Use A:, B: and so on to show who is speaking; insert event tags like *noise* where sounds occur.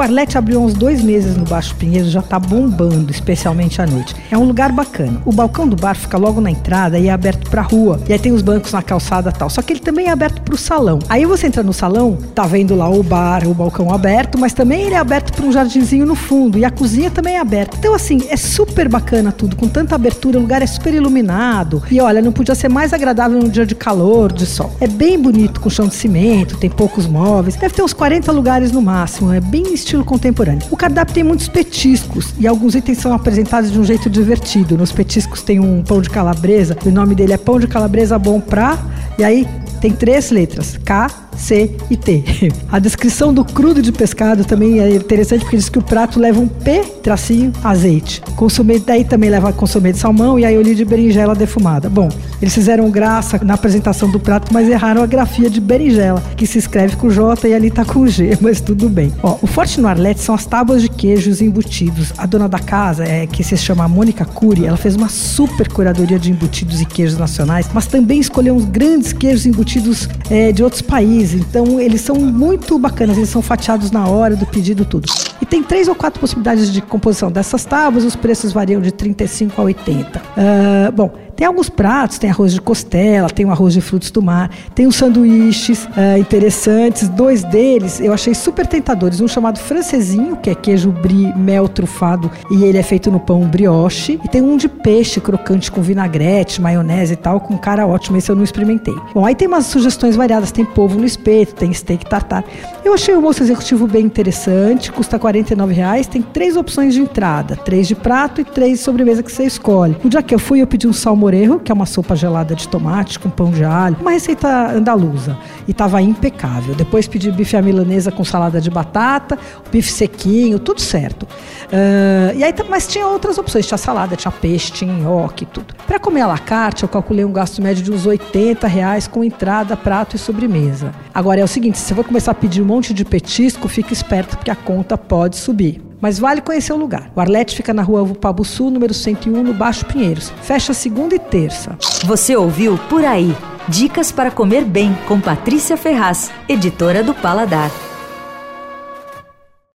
A: O Arlete abriu uns dois meses no Baixo Pinheiro, já tá bombando, especialmente à noite. É um lugar bacana. O balcão do bar fica logo na entrada e é aberto pra rua. E aí tem os bancos na calçada tal. Só que ele também é aberto pro salão. Aí você entra no salão, tá vendo lá o bar, o balcão aberto, mas também ele é aberto para um jardinzinho no fundo. E a cozinha também é aberta. Então, assim, é super bacana tudo, com tanta abertura, o lugar é super iluminado. E olha, não podia ser mais agradável num dia de calor, de sol. É bem bonito, com chão de cimento, tem poucos móveis. Deve ter uns 40 lugares no máximo. É bem estilo contemporâneo. O cardápio tem muitos petiscos e alguns itens são apresentados de um jeito divertido. Nos petiscos tem um pão de calabresa, o nome dele é pão de calabresa bom pra. E aí tem três letras: K, C e T. *laughs* A descrição do crudo de pescado também é interessante porque diz que o prato leva um P, tracinho, azeite. Consumê, daí também leva consumê de salmão e aioli de berinjela defumada. Bom, eles fizeram graça na apresentação do prato, mas erraram a grafia de berinjela, que se escreve com J e ali tá com G, *laughs* mas tudo bem. Ó, o forte no Arlete são as tábuas de queijos embutidos. A dona da casa, é, que se chama Mônica Cury, ela fez uma super curadoria de embutidos e queijos nacionais, mas também escolheu uns grandes queijos embutidos é, de outros países então eles são muito bacanas, eles são fatiados na hora do pedido tudo. Tem três ou quatro possibilidades de composição dessas tábuas, os preços variam de 35 a 80. Uh, bom, tem alguns pratos, tem arroz de costela, tem o arroz de frutos do mar, tem os sanduíches uh, interessantes. Dois deles eu achei super tentadores. Um chamado francesinho, que é queijo brie, mel trufado, e ele é feito no pão brioche. E tem um de peixe crocante com vinagrete, maionese e tal, com cara ótima. Esse eu não experimentei. Bom, aí tem umas sugestões variadas. Tem polvo no espeto, tem steak tartar. Eu achei o moço executivo bem interessante, custa R$ reais. Tem três opções de entrada, três de prato e três de sobremesa que você escolhe. No dia que eu fui, eu pedi um salmão morejo, que é uma sopa gelada de tomate com pão de alho, uma receita andaluza. E estava impecável. Depois pedi bife à milanesa com salada de batata, bife sequinho, tudo certo. Uh, e aí, mas tinha outras opções, tinha salada, tinha peixe, tinha nhoque, tudo. Para comer à la carte, eu calculei um gasto médio de uns 80 reais com entrada, prato e sobremesa. Agora é o seguinte, se você for começar a pedir um monte de petisco, fique esperto porque a conta pode subir. Mas vale conhecer o lugar. O Arlete fica na rua Pabu Sul, número 101, no Baixo Pinheiros. Fecha segunda e terça.
B: Você ouviu Por Aí. Dicas para comer bem com Patrícia Ferraz, editora do Paladar.